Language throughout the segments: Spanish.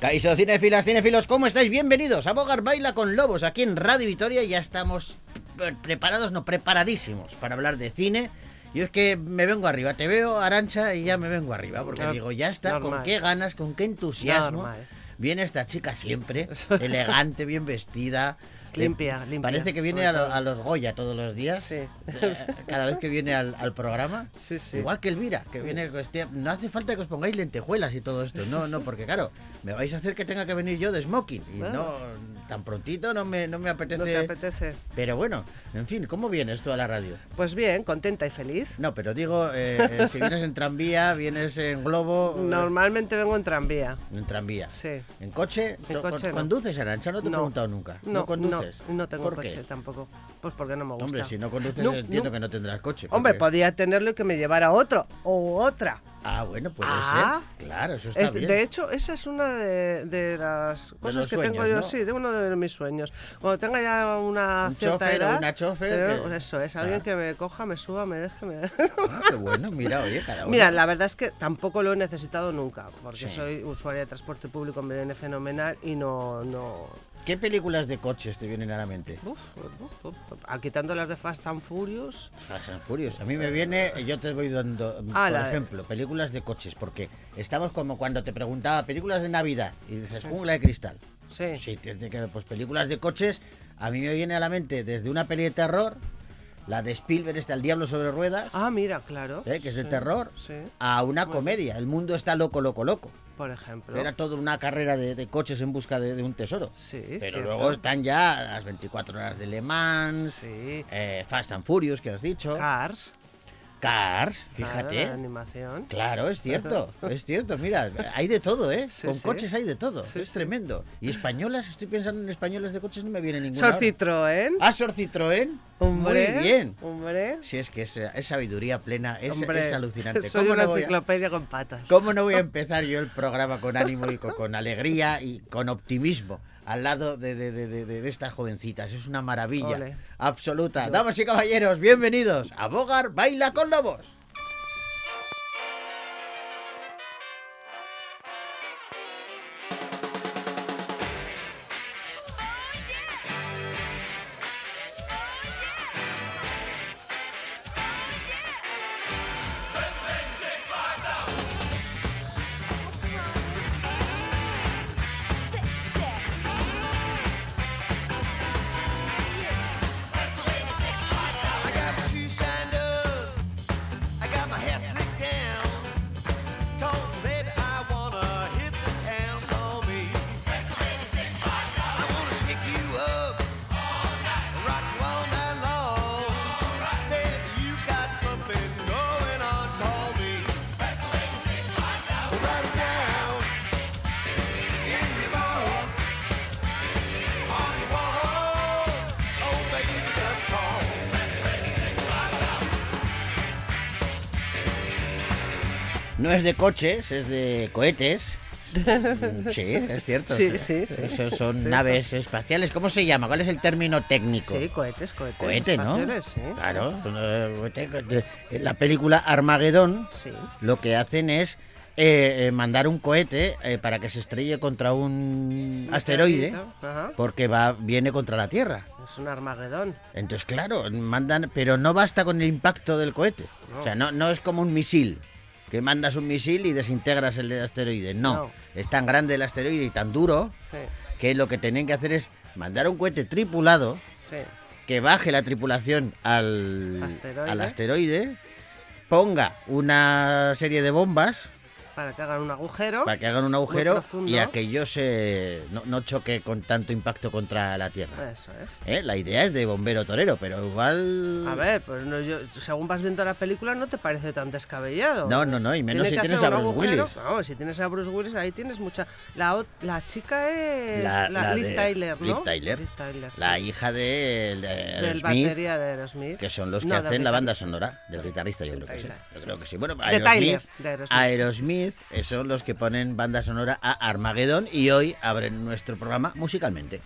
Caiso cinefilas, cinefilos, ¿cómo estáis? Bienvenidos a Bogar Baila con Lobos aquí en Radio Vitoria. Ya estamos preparados, no preparadísimos para hablar de cine. Yo es que me vengo arriba, te veo Arancha y ya me vengo arriba porque No- digo, ya está, con normal. qué ganas, con qué entusiasmo. Normal. Viene esta chica siempre, elegante, bien vestida. Limpia, limpia, Parece que viene a, lo- a los Goya todos los días. Sí. Eh, Cada vez que viene al, al programa. Sí, sí. Igual que Elvira, que viene. este- no hace falta que os pongáis lentejuelas y todo esto. No, no, porque claro, me vais a hacer que tenga que venir yo de smoking. Y no, tan prontito no me, no me apetece. ¿No te apetece? Pero bueno, en fin, ¿cómo vienes tú a la radio? Pues bien, contenta y feliz. No, pero digo, eh, eh, si vienes en tranvía, vienes en globo. eh, Normalmente vengo en tranvía. En tranvía. Sí. ¿En coche? En ¿Tú- coche no. ¿Conduces, Arancha? No te he No. preguntado nunca. No, conduces? No, no tengo ¿Por coche qué? tampoco. Pues porque no me gusta. Hombre, si no conduces, No, entiendo no. que no tendrás coche. Hombre, podía tenerlo y que me llevara otro o otra. Ah, bueno, puede Ah. ser. Claro, eso está Es- bien. de hecho, esa es una de, de las cosas que tengo yo, ¿no? sí, de uno de mis sueños. Cuando tenga ya una Un cierta chofer o edad, una chofer que- eso es, alguien Ah. que me coja, me suba, me deje, me Ah, qué bueno, mira, oye, uno. Mira, la verdad es que tampoco lo he necesitado nunca, porque Sí. soy usuaria de transporte público, me viene fenomenal y no... no ¿Qué películas de coches te vienen a la mente? uf, uf, uf, ah, quitando las de Fast and Furious, Fast and Furious. A mí me viene, yo te voy dando, Ah, por la- ejemplo, películas de coches, porque estamos como cuando te preguntaba películas de Navidad y dices Sí. jungla de cristal. sí. Sí, tienes que, pues películas de coches, a mí me viene a la mente desde una peli de terror, la de Spielberg, está El Diablo sobre Ruedas, Ah, mira, claro. ¿eh? que es de sí, terror, Sí, a una comedia, El mundo está loco, loco, loco. Por ejemplo. Era toda una carrera de, de coches en busca de, de un tesoro. Sí, Pero cierto. luego están ya las 24 horas de Le Mans, Sí. eh, Fast and Furious, que has dicho, Cars. Cars, fíjate. la animación. Claro, es cierto, es cierto. Mira, hay de todo, ¿eh? Sí, Con sí. coches hay de todo. Sí, es tremendo. Y españolas, estoy pensando en españoles de coches, no me viene ninguna. Sor. Citroën. Ah, Sor Citroën. Hombre, Muy bien. Hombre. Si es que es, es sabiduría plena, es, es alucinante. Soy ¿Cómo una no, voy a, enciclopedia con patas. cómo no voy a empezar yo el programa con ánimo y con, con alegría y con optimismo al lado de, de- de- de- de estas jovencitas? Es una maravilla Ole. absoluta. Damas y caballeros, bienvenidos a Bogar Baila con Lobos. No es de coches, es de cohetes. Sí, es cierto. Sí, sí, sí. Son cierto. naves espaciales. ¿Cómo se llama? ¿Cuál es el término técnico? Sí, cohetes, cohetes. Cohete, ¿no? espaciales, sí, Claro. eh, la película Armagedón Sí. lo que hacen es eh, eh, mandar un cohete eh, para que se estrelle contra un asteroide porque va viene contra la Tierra. Es un Armagedón. Entonces, claro, mandan, pero no basta con el impacto del cohete. No. O sea, no, no es como un misil, que mandas un misil y desintegras el asteroide. No, No. es tan grande el asteroide y tan duro Sí, que lo que tienen que hacer es mandar un cohete tripulado sí. que baje la tripulación al Asteroide. al asteroide, ponga una serie de bombas Para que hagan un agujero. para que hagan un agujero y aquello se no, no choque con tanto impacto contra la Tierra. Eso es. ¿Eh? La idea es de bombero torero, pero igual... A ver, pues no, yo, según vas viendo la película no te parece tan descabellado. No, no, no, y menos Tiene si que tienes a Bruce agujero. Willis. No, si tienes a Bruce Willis ahí tienes mucha... La, la chica es La- la, la Liv de- Tyler, ¿no? Liv Tyler. Liv Tyler, sí. La hija de, de Del batería de Aerosmith. que son los que No, hacen la banda sonora del guitarrista, yo creo que sí. Yo creo que sí. Bueno, Aerosmith, Aerosmith. Eh, son los que ponen banda sonora a Armageddon y hoy abren nuestro programa musicalmente.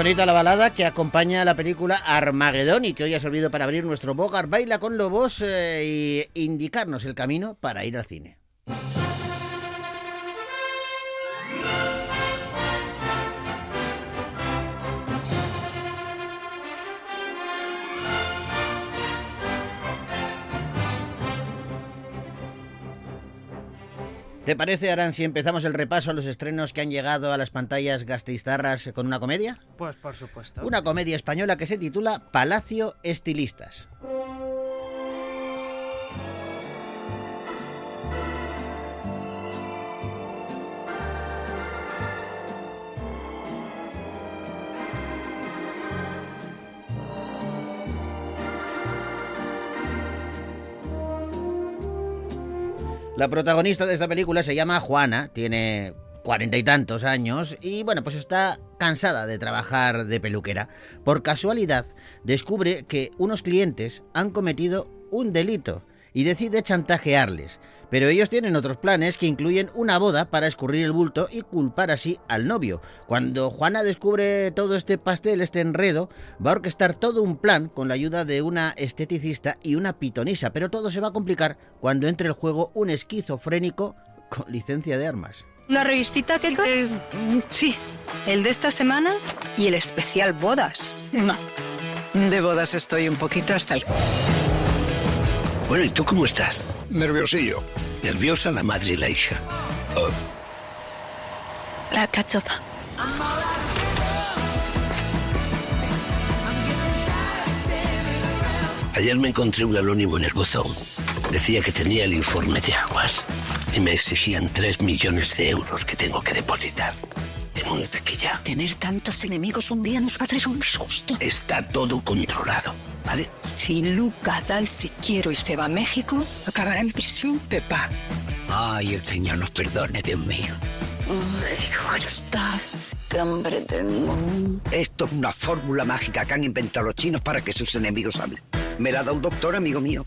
bonita la balada que acompaña a la película Armagedón y que hoy ha servido para abrir nuestro Bogart Baila con Lobos eh, y indicarnos el camino para ir al cine. ¿Te parece, Aran, si empezamos el repaso a los estrenos que han llegado a las pantallas gasteiztarras con una comedia? Pues por supuesto. Una comedia española que se titula Palacio Estilistas. La protagonista de esta película se llama Juana, tiene cuarenta y tantos años y bueno, pues está cansada de trabajar de peluquera. Por casualidad, descubre que unos clientes han cometido un delito y decide chantajearles. Pero ellos tienen otros planes que incluyen una boda para escurrir el bulto y culpar así al novio. Cuando Juana descubre todo este pastel, este enredo, va a orquestar todo un plan con la ayuda de una esteticista y una pitonisa. Pero todo se va a complicar cuando entre el juego un esquizofrénico con licencia de armas. ¿Una revistita, Keiko? sí. ¿El de esta semana? Y el especial bodas. No. De bodas estoy un poquito hasta el... Bueno, ¿y tú cómo estás? Nerviosillo. Nerviosa la madre y la hija. Oh, La cachofa. ayer me encontré un anónimo en el buzón. Decía que tenía el informe de aguas y me exigían 3 millones de euros que tengo que depositar en una taquilla. Tener tantos enemigos un día nos va a traer un susto. Está todo controlado, ¿vale? Si Luca da el si quiero y se va a México, acabará en prisión, Pepa. Ay, el Señor nos perdone, Dios mío. Ay, ¿cómo estás? ¿Qué hambre tengo? Esto es una fórmula mágica que han inventado los chinos para que sus enemigos hablen. Me la da un doctor, amigo mío.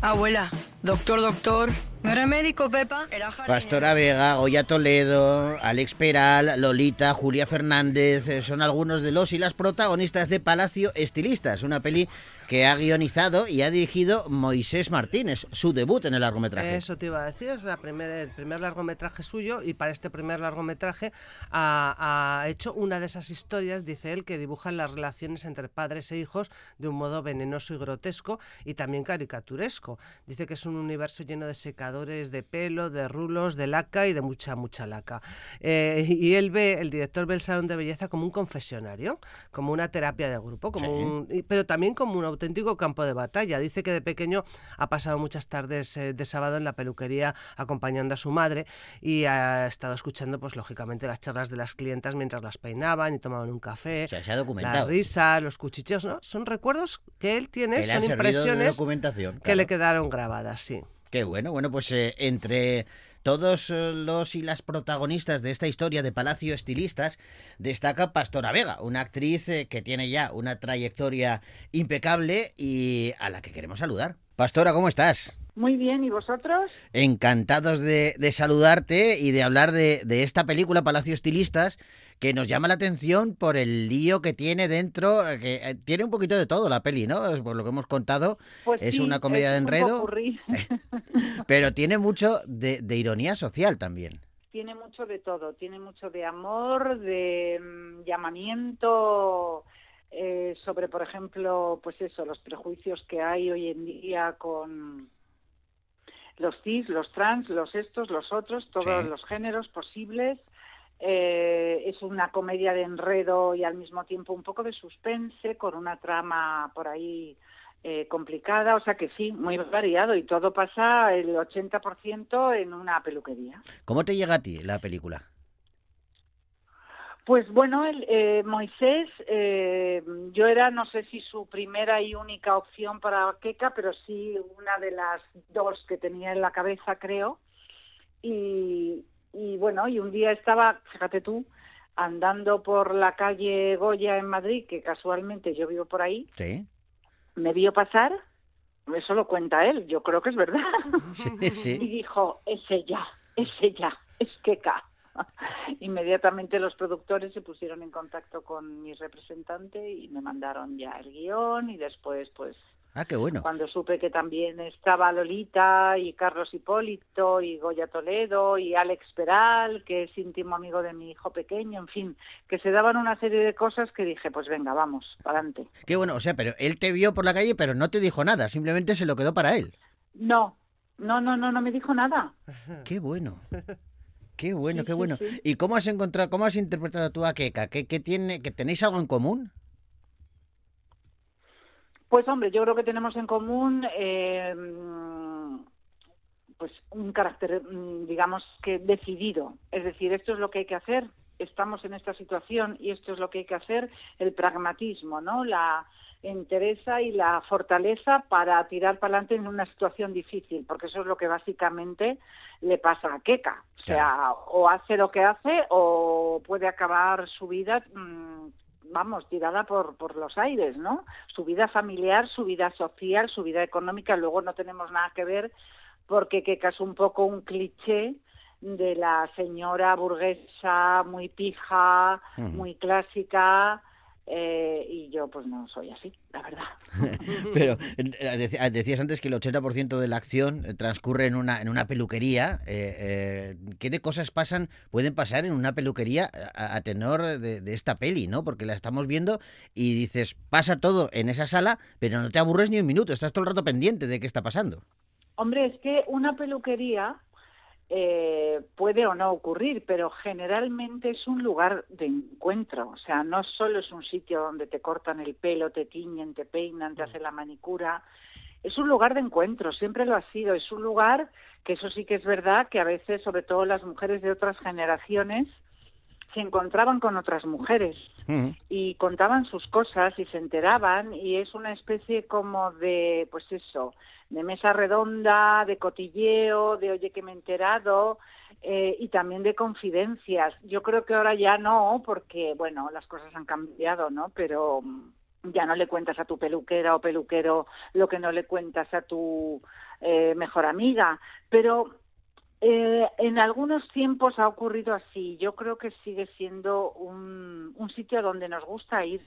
Abuela, doctor, doctor. ¿No era médico, Pepa? Era jardinero. Pastora Vega, Goya Toledo, Alex Peral, Lolita, Julia Fernández eh, son algunos de los y las protagonistas de Palacio Estilistas, una peli que ha guionizado y ha dirigido Moisés Martínez, su debut en el largometraje. Eso te iba a decir, es la primer, el primer largometraje suyo y para este primer largometraje ha, ha hecho una de esas historias, dice él, que dibujan las relaciones entre padres e hijos de un modo venenoso y grotesco y también caricaturesco. Dice que es un universo lleno de secadores de pelo, de rulos, de laca y de mucha, mucha laca. Eh, y él ve, el director ve el salón de belleza como un confesionario, como una terapia de grupo, como Sí. un, pero también como un auténtico campo de batalla. Dice que de pequeño ha pasado muchas tardes eh, de sábado en la peluquería acompañando a su madre y ha estado escuchando, pues lógicamente, las charlas de las clientas mientras las peinaban y tomaban un café. O sea, se ha La documentado. risa, los cuchicheos, ¿no? Son recuerdos que él tiene, Que son impresiones documentación. que le quedaron grabadas, sí. Qué bueno, bueno, pues eh, entre todos eh, los y las protagonistas de esta historia de Palacio Estilistas destaca Pastora Vega, una actriz eh, que tiene ya una trayectoria impecable y a la que queremos saludar. Pastora, ¿cómo estás? Muy bien, ¿y vosotros? Encantados de, de saludarte y de hablar de, de esta película Palacio Estilistas que nos llama la atención por el lío que tiene dentro, eh, que eh, tiene un poquito de todo la peli, ¿no? Por lo que hemos contado, Pues Es sí, una comedia de enredo. popurrí. pero tiene mucho de, de ironía social también. tiene mucho de todo, tiene mucho de amor, de mm, llamamiento eh, sobre, por ejemplo, pues eso, los prejuicios que hay hoy en día con los cis, los trans, los estos, los otros, todos Sí. los géneros posibles. Eh, es una comedia de enredo y al mismo tiempo un poco de suspense con una trama por ahí eh, complicada, o sea que sí, muy variado y todo pasa el 80% en una peluquería. ¿Cómo te llega a ti la película? Pues bueno, el, eh, Moisés, eh, yo era, no sé si su primera y única opción para Keka, pero sí una de las dos que tenía en la cabeza, creo. Y, y bueno, y un día estaba, fíjate tú, andando por la calle Goya en Madrid, que casualmente yo vivo por ahí, Sí. me vio pasar, eso lo cuenta él, yo creo que es verdad. Sí, y sí. dijo, es ella, es ella, es Keka. Inmediatamente los productores se pusieron en contacto con mi representante y me mandaron ya el guion y después, pues, Ah, qué bueno. cuando supe que también estaba Lolita y Carlos Hipólito y Goya Toledo y Alex Peral, que es íntimo amigo de mi hijo pequeño, en fin, que se daban una serie de cosas que dije, pues venga, vamos, adelante. Qué bueno, o sea, pero él te vio por la calle, pero no te dijo nada, simplemente se lo quedó para él. No, no, no, no, no me dijo nada. Qué bueno. Qué bueno, Sí, qué sí, bueno. sí. ¿Y cómo has encontrado, cómo has interpretado tú a Keka? ¿Qué, qué tiene, que tenéis algo en común? Pues hombre, yo creo que tenemos en común eh, pues un carácter, mm, digamos que decidido. Es decir, esto es lo que hay que hacer estamos en esta situación y esto es lo que hay que hacer, el pragmatismo, ¿no? La entereza y la fortaleza para tirar para adelante en una situación difícil, porque eso es lo que básicamente le pasa a Keka. O sea, o hace lo que hace o puede acabar su vida, mm, vamos, tirada por, por los aires, ¿no? Su vida familiar, su vida social, su vida económica, luego no tenemos nada que ver porque Keka es un poco un cliché de la señora burguesa muy pija, muy clásica, eh, y yo pues no soy así, la verdad. Pero eh, dec- decías antes que el 80% de la acción eh, transcurre en una, en una peluquería. Eh, eh, ¿Qué de cosas pasan, pueden pasar en una peluquería a, a tenor de, de esta peli, no? Porque la estamos viendo y dices, pasa todo en esa sala, pero no te aburres ni un minuto, estás todo el rato pendiente de qué está pasando. Hombre, es que una peluquería eh, puede o no ocurrir, pero generalmente es un lugar de encuentro. O sea, no solo es un sitio donde te cortan el pelo, te tiñen, te peinan, te hacen la manicura. Es un lugar de encuentro, siempre lo ha sido. Es un lugar que eso sí que es verdad que a veces, sobre todo las mujeres de otras generaciones, se encontraban con otras mujeres y contaban sus cosas y se enteraban y es una especie como de pues eso de mesa redonda de cotilleo de oye que me he enterado eh, y también de confidencias. Yo creo que ahora ya no porque bueno las cosas han cambiado no pero mm, ya no le cuentas a tu peluquera o peluquero lo que no le cuentas a tu eh, mejor amiga. Pero eh, en algunos tiempos ha ocurrido así. Yo creo que sigue siendo un, un sitio donde nos gusta ir.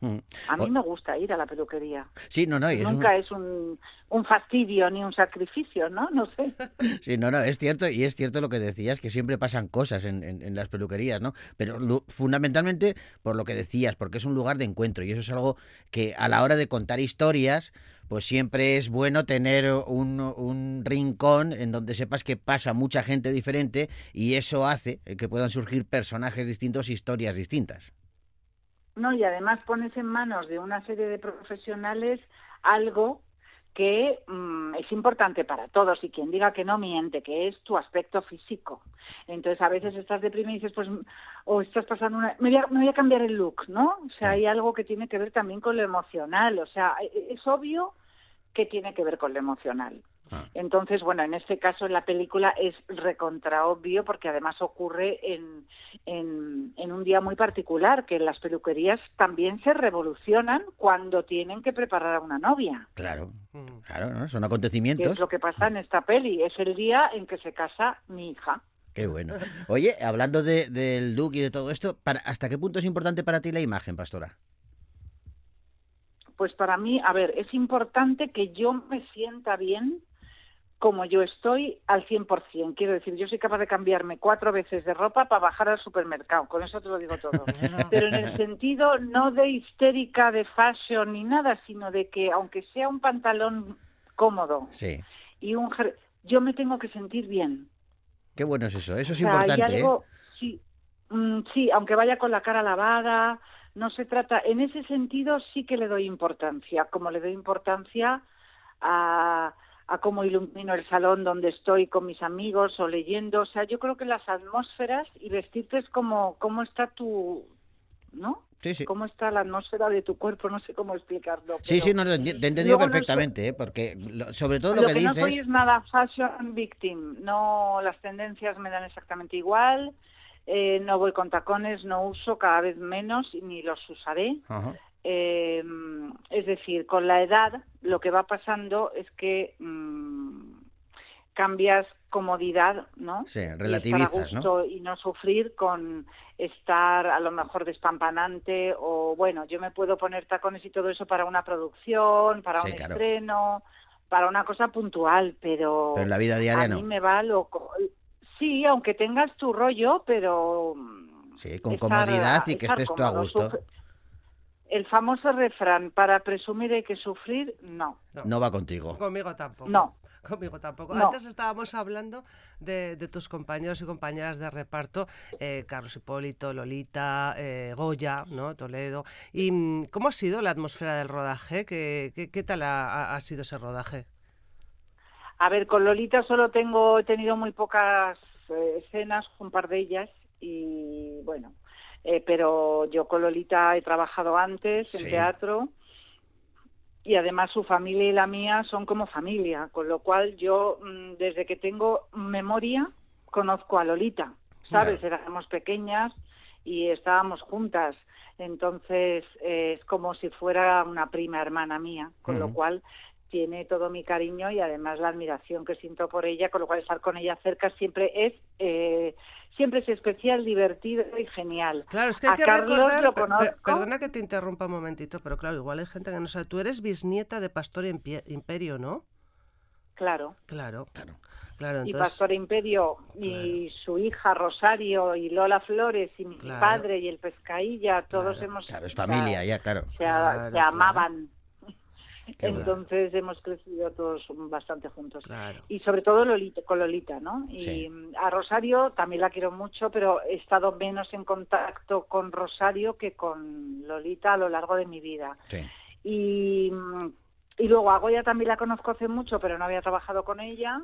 Mm. A mí O- me gusta ir a la peluquería. Sí, no, no, un- Nunca es un, un fastidio ni un sacrificio, ¿no? No sé. Sí, no, no, es cierto, y es cierto lo que decías, que siempre pasan cosas en, en- en las peluquerías, ¿no? Pero fundamentalmente por lo que decías, porque es un lugar de encuentro, y eso es algo que a la hora de contar historias, pues siempre es bueno tener un, un rincón en donde sepas que pasa mucha gente diferente, y eso hace que puedan surgir personajes distintos, historias distintas. No, y además pones en manos de una serie de profesionales algo que mm, es importante para todos y quien diga que no miente, que es tu aspecto físico. Entonces a veces estás deprimido y dices, pues, o estás pasando una... Me voy, a, me voy a cambiar el look, ¿no? O sea, hay algo que tiene que ver también con lo emocional. O sea, e- es obvio que tiene que ver con lo emocional. Entonces, bueno, en este caso en la película es recontra obvio porque además ocurre en, en, en un día muy particular, que las peluquerías también se revolucionan cuando tienen que preparar a una novia. Claro, Mm. claro, ¿no? Son Que acontecimientos. es lo que pasa en esta peli. Es el día en que se casa mi hija. Qué bueno. Oye, hablando de- del look y de todo esto, para, ¿hasta qué punto es importante para ti la imagen, Pastora? Pues para mí, a ver, es importante que yo me sienta bien como yo estoy al 100%. Quiero decir, yo soy capaz de cambiarme cuatro veces de ropa para bajar al supermercado. Con eso te lo digo todo. Pero en el sentido no de histérica, de fashion ni nada, sino de que aunque sea un pantalón cómodo Sí. y un... Yo me tengo que sentir bien. Qué bueno es eso. Eso es O sea, hay importante, ¿eh? sí, mm, sí, aunque vaya con la cara lavada, no se trata. En ese sentido sí que le doy importancia, como le doy importancia a, a cómo ilumino el salón donde estoy con mis amigos o leyendo. O sea, yo creo que las atmósferas y vestirte es como cómo está tu, ¿no? Sí, sí. Cómo está la atmósfera de tu cuerpo, no sé cómo explicarlo. Sí, pero- sí, no, te he entendido no perfectamente, ¿eh? porque lo- sobre todo lo, lo que, que, no dices... soy es nada fashion victim. No, las tendencias me dan exactamente igual. Eh, no voy con tacones, no uso cada vez menos y ni los usaré. Ajá. Eh, es decir, con la edad lo que va pasando es que mm, cambias comodidad, ¿no? Sí, Y estar a relativizas, ¿no? gusto y no sufrir con estar a lo mejor despampanante o bueno, yo me puedo poner tacones y todo eso para una producción, para Sí, un claro. estreno, para una cosa puntual, pero, Pero en la vida diaria a no. mí me va loco. Sí, aunque tengas tu rollo, pero mm, Sí, con estar- comodidad y que estés tú a gusto. El famoso refrán, para presumir hay que sufrir, no. No va contigo. Conmigo tampoco. No. Conmigo tampoco. No. Antes estábamos hablando de, de tus compañeros y compañeras de reparto, eh, Carlos Hipólito, Lolita, eh, Goya, ¿no? Toledo. ¿Y mm, cómo ha sido la atmósfera del rodaje? ¿Qué, qué, qué tal ha, ha- sido ese rodaje? A ver, con Lolita solo tengo, he tenido muy pocas escenas, un par de ellas, y bueno, eh, pero yo con Lolita he trabajado antes Sí. en teatro y además su familia y la mía son como familia, con lo cual yo mm, desde que tengo memoria conozco a Lolita, ¿sabes? Éramos pequeñas y estábamos juntas, entonces eh, es como si fuera una prima hermana mía, con lo cual tiene todo mi cariño y además la admiración que siento por ella, con lo cual estar con ella cerca siempre es eh, siempre es especial, divertido y genial. Claro, es que hay A que Carlos recordar, lo per- perdona que te interrumpa un momentito, pero claro, igual hay gente que no sabe. Tú eres bisnieta de Pastor Imperio, ¿no? Claro. Claro, claro. Claro, y Pastor Imperio y su hija Rosario y Lola Flores y mi Claro. padre y el Pescailla, todos Claro, hemos Claro, es familia, ya, claro. se, Claro, se claro. amaban. Qué. Entonces hemos crecido todos bastante juntos. claro. Y sobre todo Lolita, con Lolita, ¿no? Y Sí. a Rosario también la quiero mucho, pero he estado menos en contacto con Rosario que con Lolita a lo largo de mi vida. Sí. Y, y luego a Goya también la conozco hace mucho, pero no había trabajado con ella.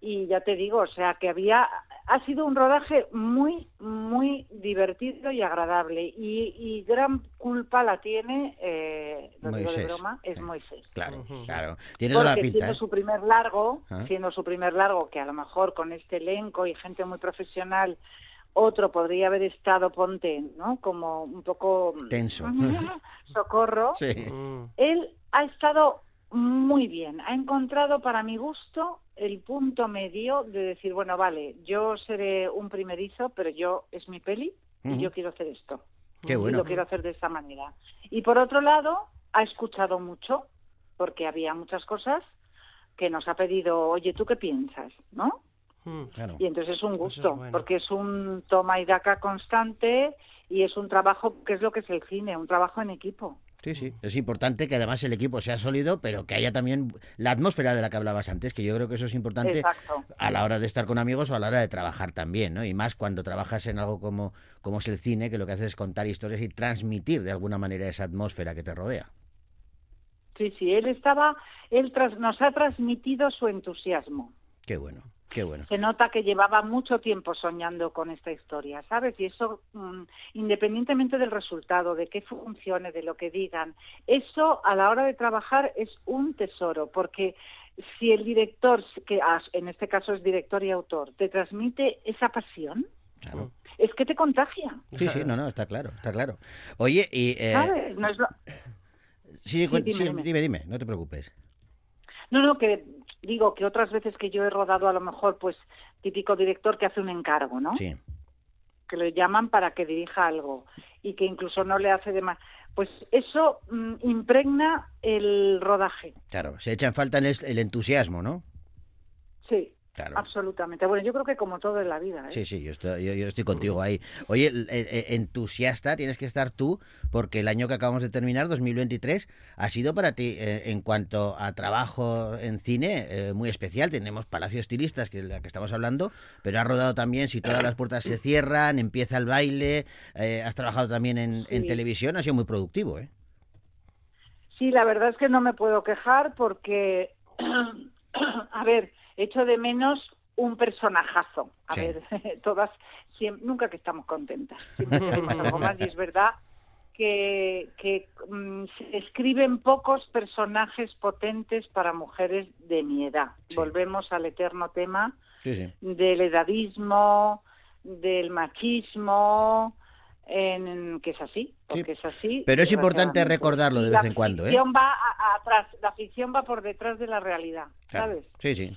Y ya te digo, o sea, que había, ha sido un rodaje muy, muy divertido y agradable. Y, y gran culpa la tiene, eh, lo digo de broma, es Sí. Moisés. Claro, claro. Tiene toda la pinta, siendo ¿eh? su primer largo, Ah. siendo su primer largo, que a lo mejor con este elenco y gente muy profesional, otro podría haber estado, ponte, ¿no? Como un poco... Tenso. Socorro. Sí. Mm, Él ha estado muy bien, ha encontrado para mi gusto el punto medio de decir, bueno, vale, yo seré un primerizo, pero yo es mi peli y yo quiero hacer esto. Qué Y bueno. lo quiero hacer de esta manera. Y por otro lado, ha escuchado mucho, porque había muchas cosas que nos ha pedido, oye, ¿tú qué piensas? ¿No? mm. Claro. Y entonces es un es gusto, bueno. porque es un toma y daca constante y es un trabajo, que es lo que es el cine, un trabajo en equipo. Sí, sí. Es importante que además el equipo sea sólido, pero que haya también la atmósfera de la que hablabas antes, que yo creo que eso es importante Exacto. a la hora de estar con amigos o a la hora de trabajar también, ¿no? Y más cuando trabajas en algo como, como es el cine, que lo que haces es contar historias y transmitir de alguna manera esa atmósfera que te rodea. Sí, sí, él estaba, él tras- nos ha transmitido su entusiasmo. Qué bueno, qué bueno. Se nota que llevaba mucho tiempo soñando con esta historia, ¿sabes? Y eso, mm, independientemente del resultado, de qué funcione, de lo que digan, eso a la hora de trabajar es un tesoro, porque si el director, que en este caso es director y autor, te transmite esa pasión, Claro. es que te contagia, Sí, sí, no, no, está claro, está claro. Oye, y... eh, ¿sabes? No es lo- sí, dime, sí, dime. dime, dime, no te preocupes. No, no, que digo que otras veces que yo he rodado a lo mejor, pues típico director que hace un encargo, ¿no? Sí, Que lo llaman para que dirija algo y que incluso no le hace de más. Pues eso mm, impregna el rodaje. claro. Se echa en falta el, el entusiasmo, ¿no? Sí, Claro. absolutamente. Bueno, yo creo que como todo en la vida. ¿eh? Sí, sí, yo estoy, yo, yo estoy contigo ahí. Oye, entusiasta tienes que estar tú, porque el año que acabamos de terminar, 2023, ha sido para ti, eh, en cuanto a trabajo en cine, eh, muy especial. Tenemos Palacio Estilistas, que es la que estamos hablando, pero has rodado también Si todas las puertas se cierran, empieza el baile, eh, has trabajado también en, televisión, ha sido muy productivo, ¿eh? Sí, la verdad es que no me puedo quejar porque, a ver, echo de menos un personajazo. A Sí. ver, todas, siem- nunca que estamos contentas. Siempre queremos algo más y es verdad que, que mm, se escriben pocos personajes potentes para mujeres de mi edad. Sí. Volvemos al eterno tema Sí, del edadismo, del machismo, en, que es así, porque es así. Pero es importante recordarlo de vez la en cuando, ¿eh? ficción va a- atrás, la ficción va por detrás de la realidad, Claro. ¿sabes? Sí, sí.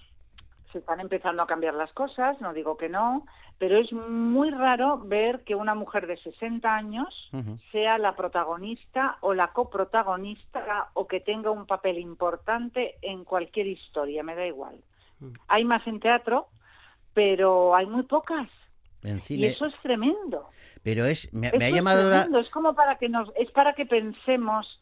Se están empezando a cambiar las cosas, no digo que no, pero es muy raro ver que una mujer de 60 años sea la protagonista o la coprotagonista o que tenga un papel importante en cualquier historia, me da igual. Mm. Hay más en teatro, pero hay muy pocas. En Y cine. eso es tremendo. Pero es, me, ha es llamado la... tremendo. Es como para que nos, es para que pensemos.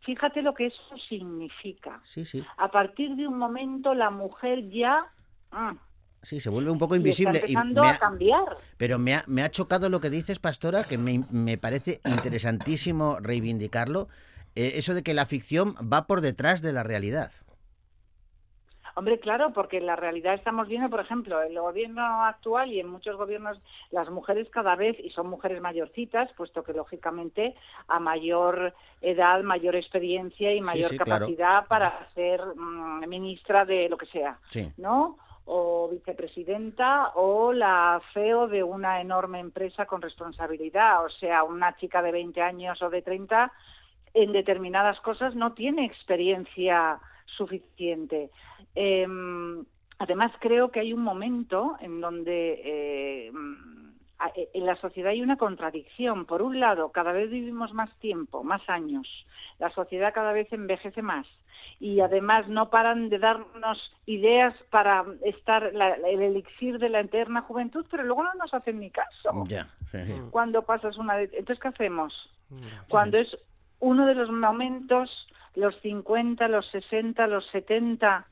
Fíjate lo que eso significa. Sí, sí. A partir de un momento la mujer ya mm, Sí, se vuelve un poco y invisible. está y empezando a cambiar. Pero me ha, me ha chocado lo que dices, Pastora, que me, me parece interesantísimo reivindicarlo. eh, eso de que la ficción va por detrás de la realidad. Hombre, claro, porque en la realidad estamos viendo, por ejemplo, en el gobierno actual y en muchos gobiernos, las mujeres cada vez, y son mujeres mayorcitas, puesto que lógicamente a mayor edad, mayor experiencia y mayor sí, capacidad para ser mm, ministra de lo que sea, Sí. ¿no? O vicepresidenta o la CEO de una enorme empresa con responsabilidad. O sea, una chica de 20 años o de 30 en determinadas cosas no tiene experiencia suficiente. Em, además, creo que hay un momento en donde eh, en la sociedad hay una contradicción. Por un lado, cada vez vivimos más tiempo, más años. La sociedad cada vez envejece más. Y además no paran de darnos ideas para estar la- el elixir de la eterna juventud, pero luego no nos hacen ni caso Ya, sí, sí. cuando pasas una de... Entonces, ¿qué hacemos? Cuando es uno de los momentos, los 50, los 60, los 70,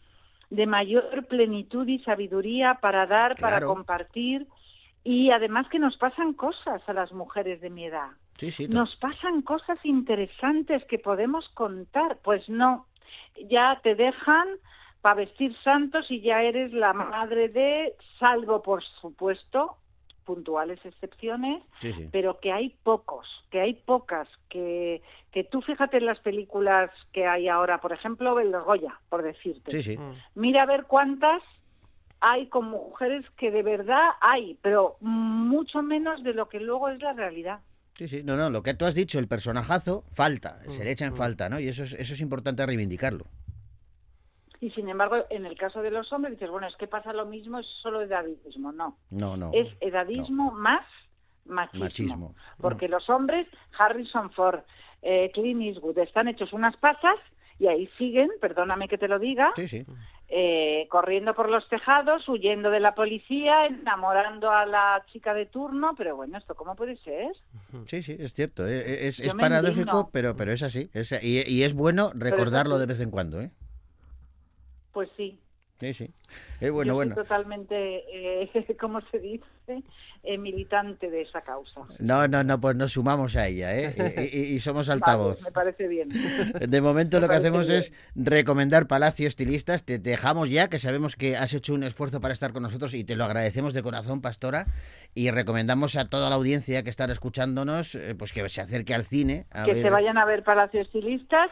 de mayor plenitud y sabiduría para dar, para Claro. compartir, y además que nos pasan cosas a las mujeres de mi edad. Sí, sí, to- Nos pasan cosas interesantes que podemos contar. Pues no, ya te dejan para vestir santos y ya eres la madre de, salvo por supuesto, puntuales excepciones, sí, sí. pero que hay pocos, que hay pocas, que, que tú fíjate en las películas que hay ahora, por ejemplo, en los Goya, por decirte. Sí, sí. Mira a ver cuántas hay con mujeres que de verdad hay, pero mucho menos de lo que luego es la realidad. Sí, sí. No, no, lo que tú has dicho, el personajazo, falta, Mm, se le echa en falta, ¿no? Y eso es, eso es importante reivindicarlo. Y sin embargo, en el caso de los hombres, dices, bueno, es que pasa lo mismo, es solo edadismo. No, No, no. es edadismo más machismo. Machismo. Porque los hombres, Harrison Ford, eh, Clint Eastwood, están hechos unas pasas y ahí siguen, perdóname que te lo diga, Sí, sí. Eh, corriendo por los tejados, huyendo de la policía, enamorando a la chica de turno, pero bueno, ¿esto cómo puede ser? Sí, sí, es cierto. eh, eh, Es, paradójico, indigno. pero, pero es así. es- y, y es bueno recordarlo de vez en cuando, ¿eh? Pues sí. Sí, sí. Eh, bueno, Yo bueno. soy totalmente, eh, ¿cómo se dice? Eh, militante de esa causa. No, no, no, pues nos sumamos a ella, ¿eh? Y, y- y somos Vale, altavoz. me parece bien. De momento Me lo que hacemos bien. es recomendar Palacio Estilistas. Te dejamos ya, que sabemos que has hecho un esfuerzo para estar con nosotros y te lo agradecemos de corazón, Pastora. Y recomendamos a toda la audiencia que está escuchándonos, eh, pues que se acerque al cine. A que ver- se vayan a ver Palacio Estilistas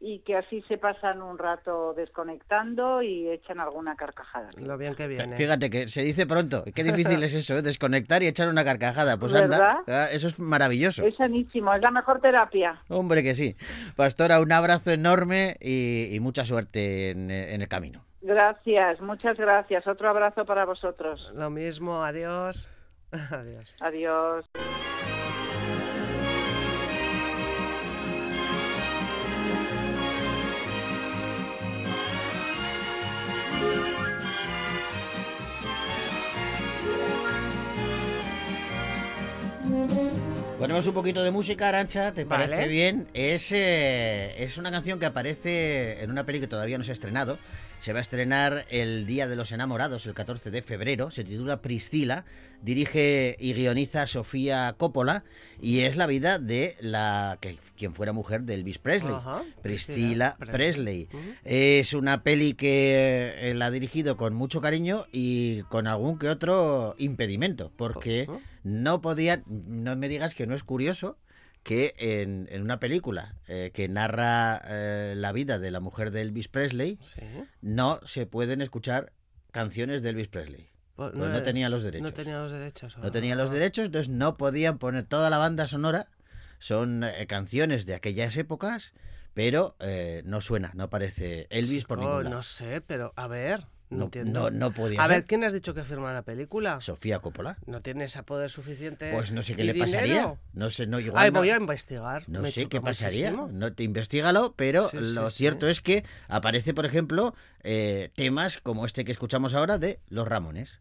y que así se pasan un rato desconectando y echan alguna carcajada. Lo bien que viene. Fíjate que se dice pronto. Qué difícil es eso, ¿eh? desconectar y echar una carcajada. Pues ¿Verdad? anda, ah, eso es maravilloso. Es sanísimo, es la mejor terapia. Hombre que sí. Pastora, un abrazo enorme y, y mucha suerte en, en el camino. Gracias, muchas gracias. Otro abrazo para vosotros. Lo mismo, adiós. adiós. Adiós. Ponemos un poquito de música, Arancha, ¿te parece Vale. bien? Es, eh, es una canción que aparece en una peli que todavía no se ha estrenado. Se va a estrenar el Día de los Enamorados, el 14 de febrero. Se titula Priscila. Dirige y guioniza Sofía Coppola. Y es la vida de la que quien fuera mujer de Elvis Presley. Ajá, Priscila Priscila Presley. Es una peli que eh, la ha dirigido con mucho cariño y con algún que otro impedimento. Porque. No podía, no me digas que no es curioso que en, en una película eh, que narra eh, la vida de la mujer de Elvis Presley Sí. no se pueden escuchar canciones de Elvis Presley. Pues Pues no tenía los derechos. No tenía los derechos. No tenían los derechos, entonces no podían poner toda la banda sonora. Son eh, canciones de aquellas épocas, pero eh, no suena, no aparece Elvis por ningún lado. no sé, pero a ver. No, No, entiendo. no, no podía a ser. ver, ¿quién has dicho que firma la película? Sofía Coppola. ¿No tiene ese poder suficiente? Pues no sé qué le pasaría. No sé, no, igual Ay, no- voy a investigar. No Me sé qué pasaría, muchísimo. no te investigalo, pero Sí, lo sí, cierto sí. es que aparece, por ejemplo, eh, temas como este que escuchamos ahora de Los Ramones.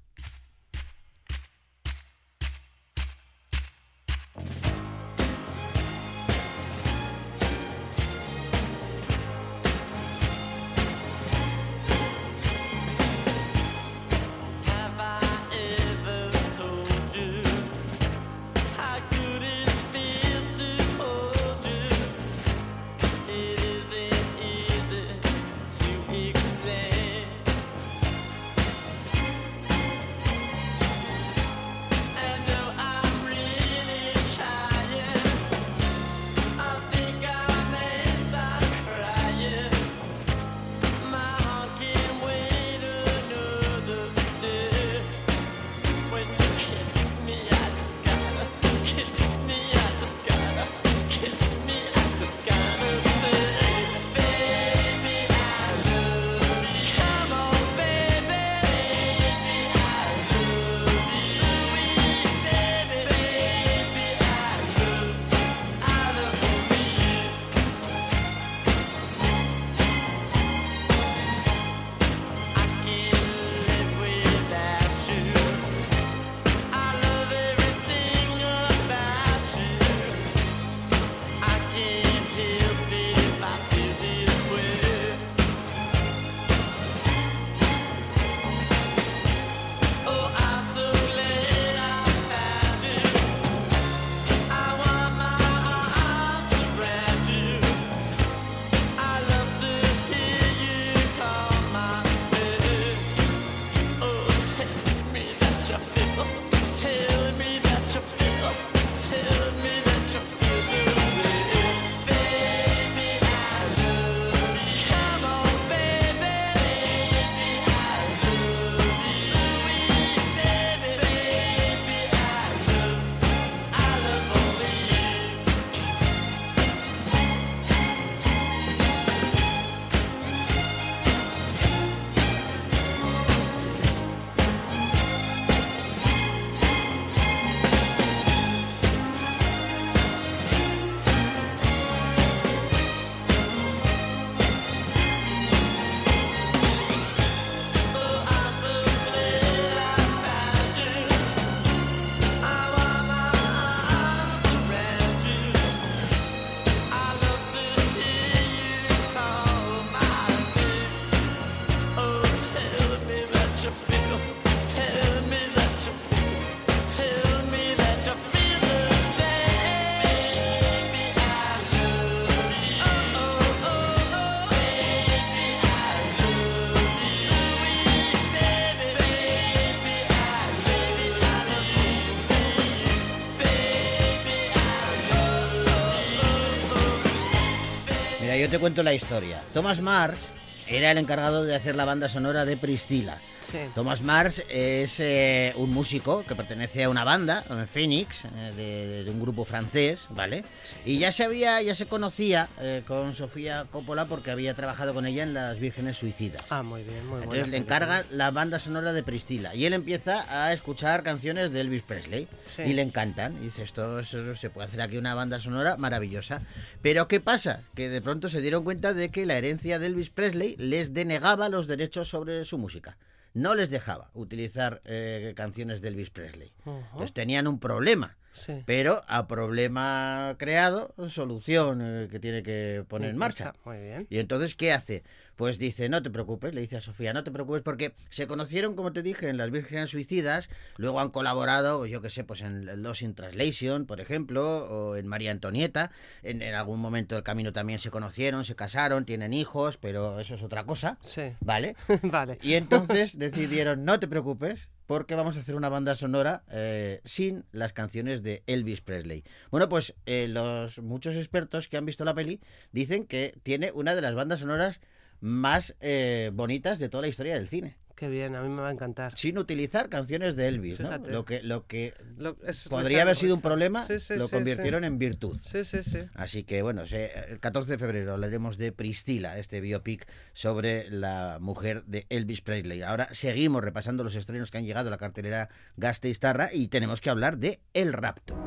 Te cuento la historia. Thomas Mars era el encargado de hacer la banda sonora de Priscila. Sí. Thomas Mars es eh, un músico que pertenece a una banda, Phoenix, eh, de, de un grupo francés, ¿vale? Y ya se había, ya se conocía eh, con Sofía Coppola porque había trabajado con ella en Las Vírgenes Suicidas. Ah, muy bien, muy buena Entonces le película. encargan la banda sonora de Priscila y él empieza a escuchar canciones de Elvis Presley Sí. y le encantan. Y dice, esto es- se puede hacer aquí una banda sonora maravillosa. Pero ¿qué pasa? Que de pronto se dieron cuenta de que la herencia de Elvis Presley les denegaba los derechos sobre su música. No les dejaba utilizar eh, canciones de Elvis Presley. Entonces tenían un problema. Sí. Pero a problema creado, solución eh, que tiene que poner en marcha. Muy bien. Y entonces, ¿qué hace? Pues dice, no te preocupes, le dice a Sofía, no te preocupes porque se conocieron, como te dije, en Las Vírgenes Suicidas, luego han colaborado, yo qué sé, pues en Los in Translation, por ejemplo, o en María Antonieta, en, en algún momento del camino también se conocieron, se casaron, tienen hijos, pero eso es otra cosa, Sí. ¿vale? vale. Y entonces decidieron, no te preocupes, porque vamos a hacer una banda sonora eh, sin las canciones de Elvis Presley. Bueno, pues eh, los muchos expertos que han visto la peli dicen que tiene una de las bandas sonoras más eh, bonitas de toda la historia del cine. Qué bien, a mí me va a encantar. Sin utilizar canciones de Elvis, ¿no? Lo que, lo que Lo- podría haber sido un problema, Sí, sí, lo sí, convirtieron en virtud. Sí, sí, sí. Así que bueno, el 14 de febrero hablaremos de Priscila, este biopic sobre la mujer de Elvis Presley. Ahora seguimos repasando los estrenos que han llegado a la cartelera Gasteiztarra y tenemos que hablar de El Rapto.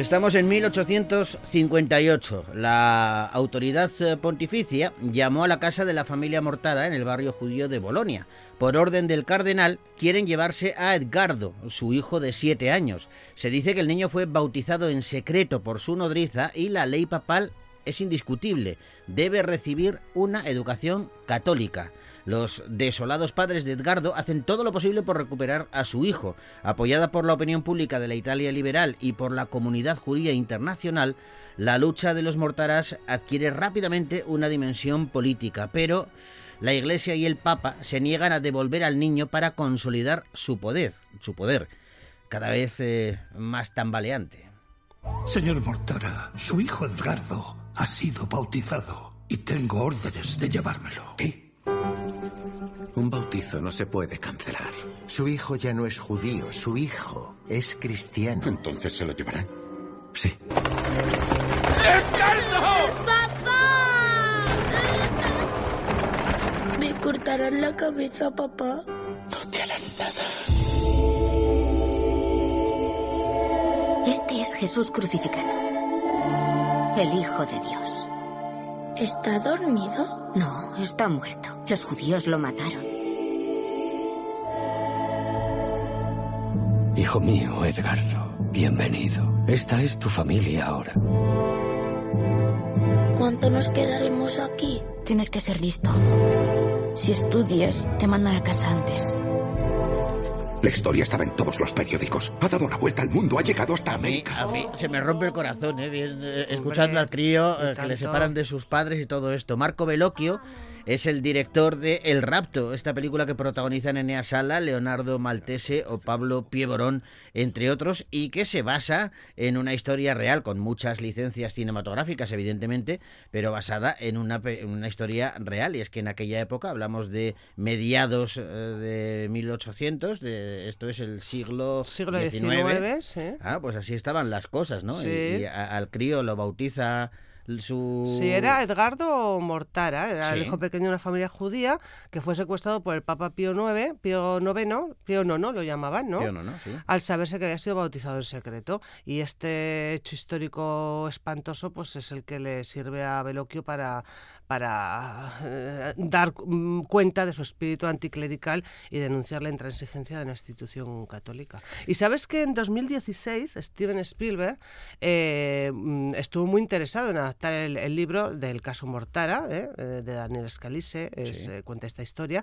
Estamos en 1858. La autoridad eh, pontificia llamó a la casa de la familia Mortada en el barrio judío de Bolonia. Por orden del cardenal, quieren llevarse a Edgardo, su hijo de siete años. Se dice que el niño fue bautizado en secreto por su nodriza y la ley papal es indiscutible. Debe recibir una educación católica. Los desolados padres de Edgardo hacen todo lo posible por recuperar a su hijo. Apoyada por la opinión pública de la Italia liberal y por la comunidad judía internacional, la lucha de los mortaras adquiere rápidamente una dimensión política, pero la Iglesia y el Papa se niegan a devolver al niño para consolidar su poder, su poder cada vez eh, más tambaleante. Señor Mortara, su hijo Edgardo ha sido bautizado y tengo órdenes de llevármelo. ¿Qué? Un bautizo no se puede cancelar. Su hijo ya no es judío, su hijo es cristiano. Entonces se lo llevarán. Sí. Me cortarán la cabeza, papá. No te harán nada. Este es Jesús crucificado. El Hijo de Dios. ¿Está dormido? No, está muerto. Los judíos lo mataron. Hijo mío, Edgardo, bienvenido. Esta es tu familia ahora. ¿Cuánto nos quedaremos aquí? Tienes que ser listo. Si estudias, te mandan a casa antes. La historia estaba en todos los periódicos. Ha dado la vuelta al mundo, ha llegado hasta A mí, América. a mí se me rompe el corazón, ¿eh? Eh, escuchando al crío eh, que le separan de sus padres y todo esto. Marco Bellocchio es el director de El Rapto, esta película que protagonizan Enea Sala, Leonardo Maltese o Pablo Pieborón, entre otros, y que se basa en una historia real, con muchas licencias cinematográficas, evidentemente, pero basada en una, en una historia real. Y es que en aquella época, hablamos de mediados eh, de 1800, de, esto es el siglo, Siglo XIX, XIX, sí. Ah, pues así estaban las cosas, ¿no? Sí. Y, y a- al crío lo bautiza su... Sí, era Edgardo Mortara, era el hijo pequeño de una familia judía que fue secuestrado por el Papa Pío IX, Pío IX, Pío IX lo llamaban, ¿no? Pío IX, sí. Al saberse que había sido bautizado en secreto. Y este hecho histórico espantoso pues es el que le sirve a Veloquio para, para eh, dar mm, cuenta de su espíritu anticlerical y denunciar la intransigencia de la institución católica. Y sabes que en 2016 Steven Spielberg eh, mm, estuvo muy interesado en adaptar el, el libro del caso Mortara, ¿eh? Eh, de Daniel Scalise, es, Sí. eh, cuenta esta historia,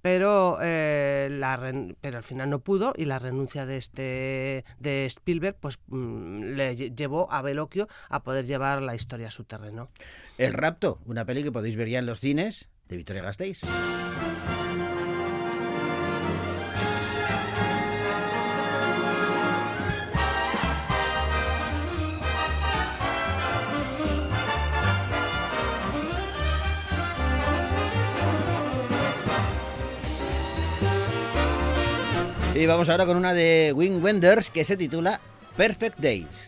pero, eh, la pero al final no pudo y la renuncia de, este, de Spielberg pues, mm, le lle- llevó a Veloquio a poder llevar la historia a su terreno. El Rapto, una peli que podéis ver ya en los cines de Victoria Gasteiz. Y vamos ahora con una de Wing Wenders que se titula Perfect Days.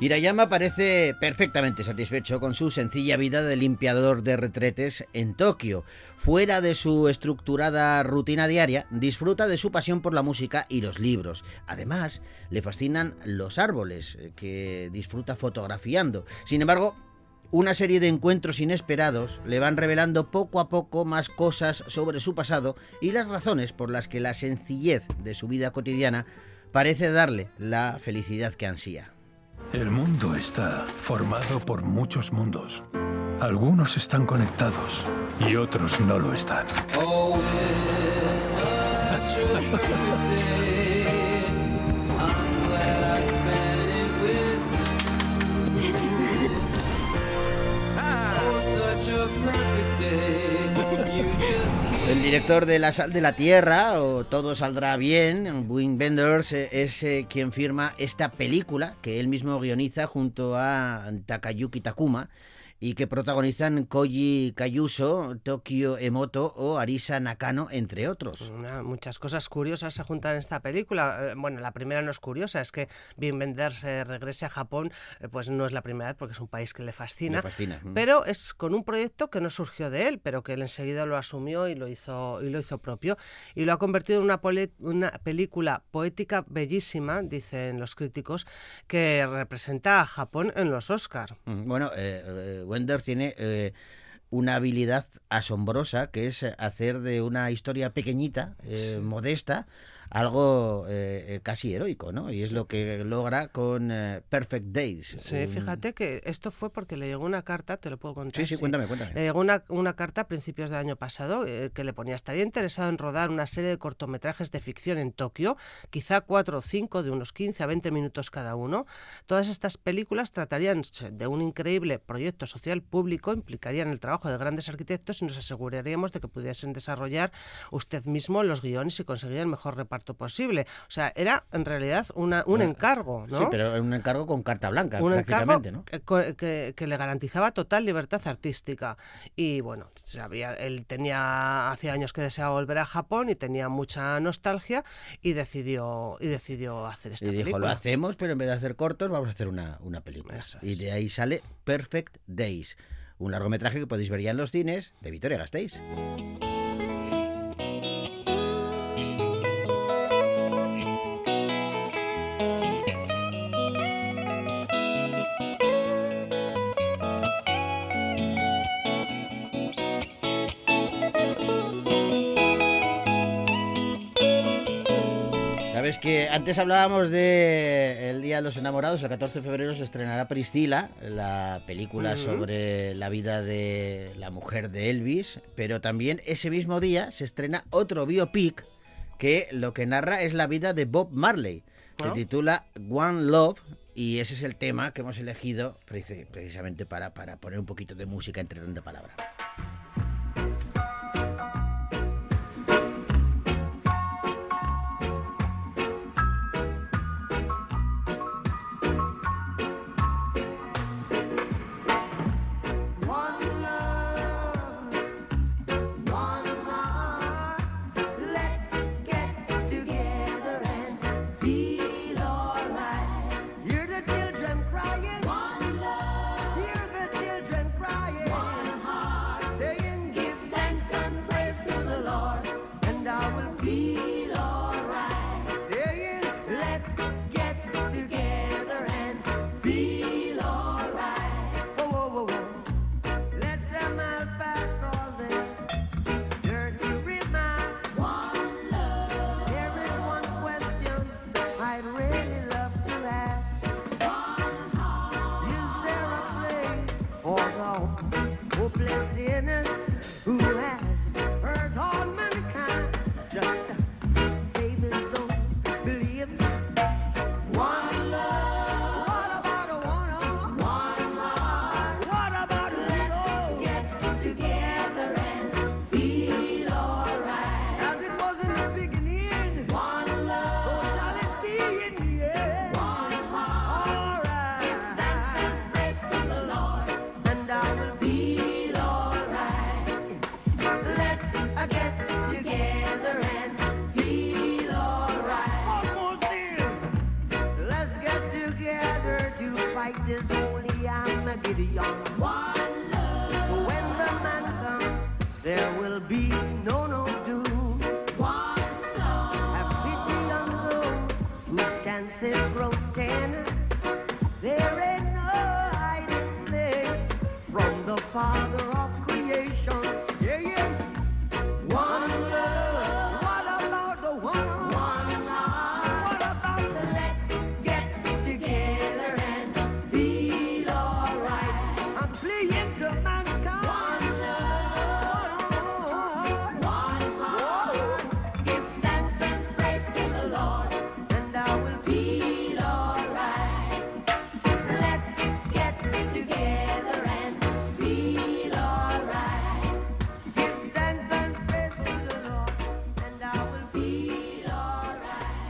Hirayama parece perfectamente satisfecho con su sencilla vida de limpiador de retretes en Tokio. Fuera de su estructurada rutina diaria, disfruta de su pasión por la música y los libros. Además, le fascinan los árboles, eh, que disfruta fotografiando. Sin embargo, una serie de encuentros inesperados le van revelando poco a poco más cosas sobre su pasado y las razones por las que la sencillez de su vida cotidiana parece darle la felicidad que ansía. El mundo está formado por muchos mundos. Algunos están conectados y otros no lo están. El director de La Sal de la Tierra, o Todo Saldrá Bien, Wim Wenders, es eh, quien firma esta película que él mismo guioniza junto a Takayuki Takuma y que protagonizan Koji Kayuso, Tokio Emoto o Arisa Nakano, entre otros. Una- muchas cosas curiosas se juntan en esta película. Eh, Bueno, la primera no es curiosa, es que Wim Wenders eh, regrese a Japón, eh, pues no es la primera vez porque es un país que le fascina. Le fascina. Pero es con un proyecto que no surgió de él, pero que él enseguida lo asumió y lo hizo, y lo hizo propio. Y lo ha convertido en una, una película poética bellísima, dicen los críticos, que representa a Japón en los Oscar. Bueno, eh, Wenders tiene eh, una habilidad asombrosa que es eh, hacer de una historia pequeñita, eh, modesta, algo eh, eh, casi heroico, ¿no? Y es lo que logra con eh, Perfect Days. Sí, un- fíjate que esto fue porque le llegó una carta, te lo puedo contar. Sí, sí, cuéntame, cuéntame. Le llegó una, una carta a principios del año pasado eh, que le ponía, estaría interesado en rodar una serie de cortometrajes de ficción en Tokio, quizá cuatro o cinco, de unos 15 a 20 minutos cada uno. Todas estas películas tratarían de un increíble proyecto social público, implicarían el trabajo de grandes arquitectos y nos aseguraríamos de que pudiesen desarrollar usted mismo los guiones y conseguir el mejor reparto posible. O sea, era en realidad una, un encargo, ¿no? Sí, pero un encargo con carta blanca, un encargo prácticamente, ¿no? que, que- que le garantizaba total libertad artística. Y bueno, sabía, él tenía hace años que deseaba volver a Japón y tenía mucha nostalgia y decidió y decidió hacer esta Y dijo, película. lo hacemos, pero en vez de hacer cortos, vamos a hacer una, una película. Y de ahí sale Perfect Days, un largometraje que podéis ver ya en los cines de Vitoria Gasteiz. Que antes hablábamos de el Día de los Enamorados, el 14 de febrero se estrenará Priscila, la película sobre la vida de la mujer de Elvis, pero también ese mismo día se estrena otro biopic que lo que narra es la vida de Bob Marley. Se titula One Love y ese es el tema que hemos elegido preci- precisamente para, para poner un poquito de música entre tanta palabra. Blessing us.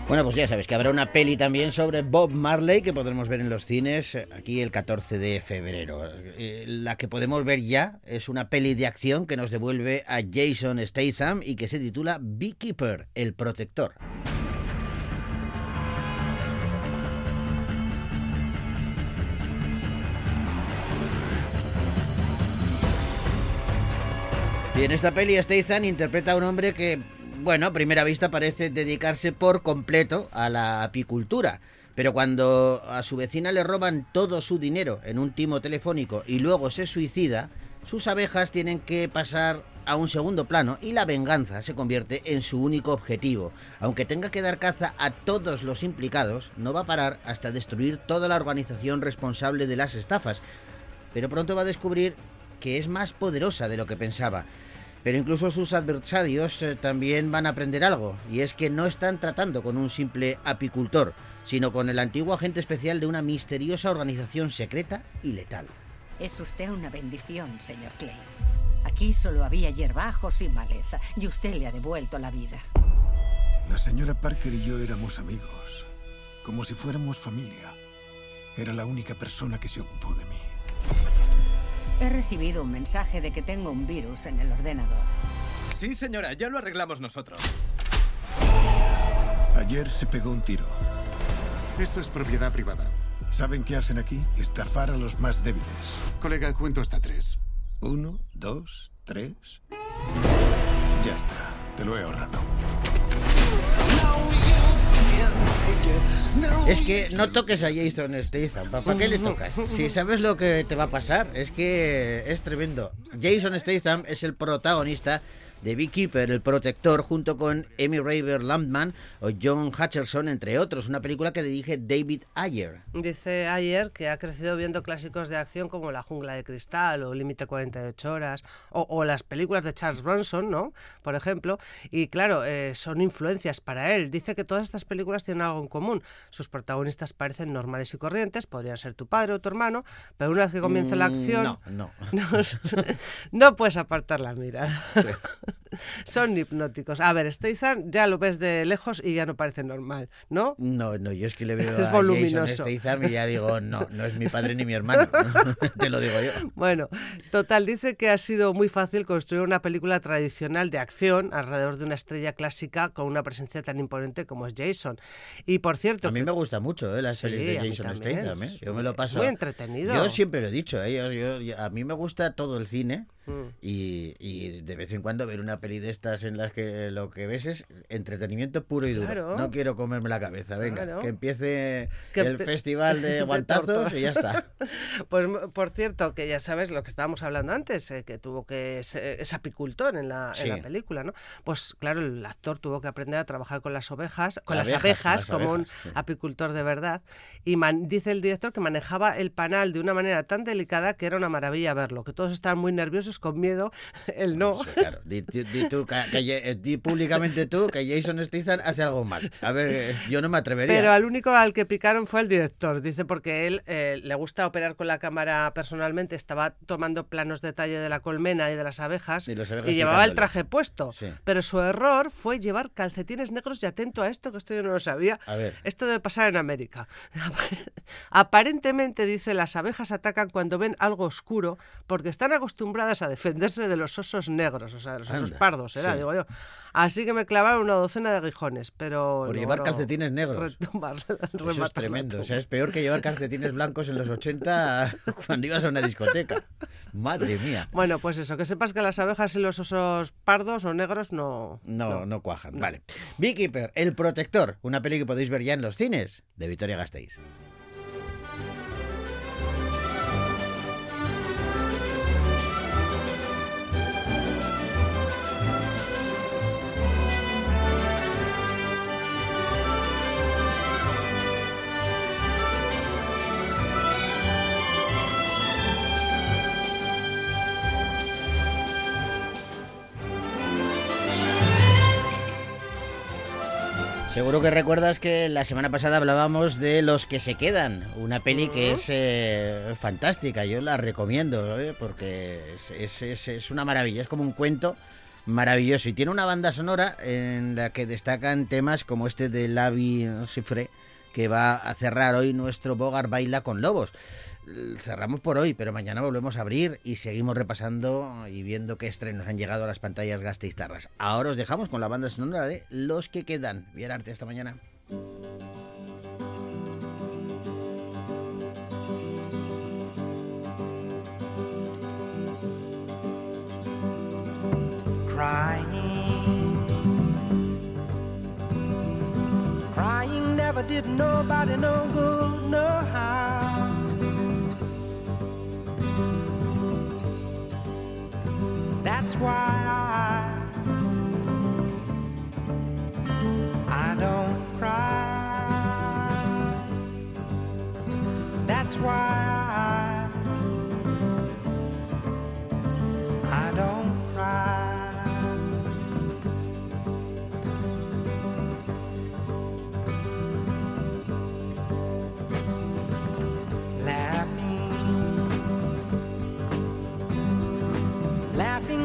Bueno, pues ya sabes que habrá una peli también sobre Bob Marley que podremos ver en los cines aquí el 14 de febrero. Eh, La que podemos ver ya es una peli de acción que nos devuelve a Jason Statham y que se titula Beekeeper, el protector. Y en esta peli Statham interpreta a un hombre que, bueno, a primera vista parece dedicarse por completo a la apicultura. Pero cuando a su vecina le roban todo su dinero en un timo telefónico y luego se suicida, sus abejas tienen que pasar a un segundo plano y la venganza se convierte en su único objetivo. Aunque tenga que dar caza a todos los implicados, no va a parar hasta destruir toda la organización responsable de las estafas. Pero pronto va a descubrir que es más poderosa de lo que pensaba. Pero incluso sus adversarios eh, también van a aprender algo, y es que no están tratando con un simple apicultor, sino con el antiguo agente especial de una misteriosa organización secreta y letal. Es usted una bendición, señor Clay. Aquí solo había hierbajos y maleza, y usted le ha devuelto la vida. La señora Parker y yo éramos amigos, como si fuéramos familia. Era la única persona que se ocupó de mí. He recibido un mensaje de que tengo un virus en el ordenador. Sí, señora, ya lo arreglamos nosotros. Ayer se pegó un tiro. Esto es propiedad privada. ¿Saben qué hacen aquí? Estafar a los más débiles. Colega, cuento hasta tres. Uno, dos, tres. Ya está. Te lo he ahorrado. Es que no toques a Jason Statham. ¿Para qué le tocas? Si sabes lo que te va a pasar, es que es tremendo. Jason Statham es el protagonista de Beekeeper, el protector, junto con Amy Raver Landman o John Hutcherson, entre otros. Una película que dirige David Ayer. Dice Ayer que ha crecido viendo clásicos de acción como La jungla de cristal o Límite 48 horas o, o las películas de Charles Bronson, ¿no? Por ejemplo. Y claro, eh, son influencias para él. Dice que todas estas películas tienen algo en común. Sus protagonistas parecen normales y corrientes, podrían ser tu padre o tu hermano, pero una vez que comienza la Mm, acción... no, no. no, no puedes apartar la mirada. Son hipnóticos. A ver, Statham ya lo ves de lejos y ya no parece normal, ¿no? No, no, yo es que le veo Es a voluminoso. Jason Statham y ya digo, no, no es mi padre ni mi hermano. Te lo digo yo. Bueno, total, dice que ha sido muy fácil construir una película tradicional de acción alrededor de una estrella clásica con una presencia tan imponente como es Jason. Y por cierto... A mí me gusta mucho ¿eh? las Sí, series de Jason también. Statham. ¿eh? Yo me lo paso. Muy entretenido. Yo siempre lo he dicho. ¿eh? Yo- yo- yo- a mí me gusta todo el cine Mm. y, y de vez en cuando ver una peli de estas en las que lo que ves es entretenimiento puro y duro. Claro. No quiero comerme la cabeza. Venga, Claro. que empiece Que el festival de de guantazos y ya está. Pues por cierto, que ya sabes lo que estábamos hablando antes, eh, que tuvo que ser, es apicultor en la, Sí. en la película, ¿no? Pues claro, el actor tuvo que aprender a trabajar con las ovejas, con las Abejas, abejas, con las como abejas, un sí. apicultor de verdad. Y man- dice el director que manejaba el panal de una manera tan delicada que era una maravilla verlo, que todos estaban muy nerviosos con miedo, él no. Sí, claro. Di, di- di tú, que- eh, di públicamente tú que Jason Statham hace algo mal. A ver, eh, yo no me atrevería. Pero al único al que picaron fue el director. Dice porque él eh, le gusta operar con la cámara personalmente, estaba tomando planos detalle de la colmena y de las abejas Y y, las abejas llevaba el traje puesto. Sí. Pero su error fue llevar calcetines negros y atento a esto, que esto yo no lo sabía. A ver. Esto debe pasar en América. Aparentemente, dice, las abejas atacan cuando ven algo oscuro porque están acostumbradas a defenderse de los osos negros, o sea, de los osos Anda, pardos, era, sí. digo yo. Así que me clavaron una docena de aguijones, pero... Por llevar logró calcetines negros. retumbar- Eso es tremendo. O sea, es peor que llevar calcetines blancos en los 80 cuando ibas a una discoteca. Madre mía. Bueno, pues eso, que sepas que las abejas y los osos pardos o negros no... No, no, cuajan. Vale. Beekeeper, El Protector, una peli que podéis ver ya en los cines de Victoria Gasteiz. Seguro que recuerdas que la semana pasada hablábamos de Los que se quedan, una peli que es eh, fantástica, yo la recomiendo, ¿eh? porque es, es- es- es una maravilla, es como un cuento maravilloso y tiene una banda sonora en la que destacan temas como este de Lavi Cifre que va a cerrar hoy nuestro Bogar Baila con Lobos. Cerramos por hoy, pero mañana volvemos a abrir y seguimos repasando y viendo qué estrenos han llegado a las pantallas gasteiztarras. Ahora os dejamos con la banda sonora de Los que quedan. Bien arte esta mañana. crying. Crying never did nobody no good, no how. Why I, I don't cry. That's why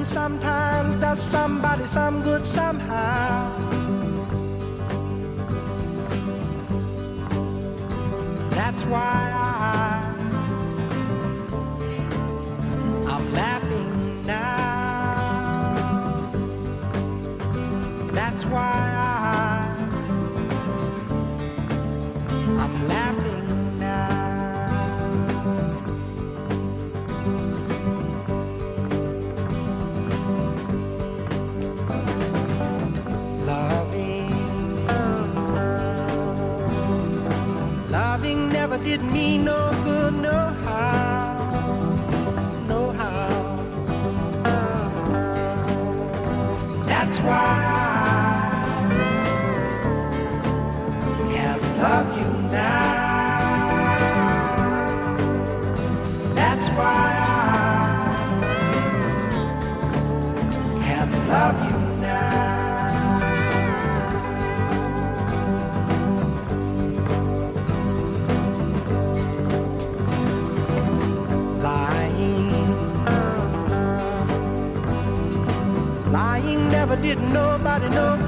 sometimes does somebody some good somehow. That's why I, did me no good, no how, no how. That's why nobody no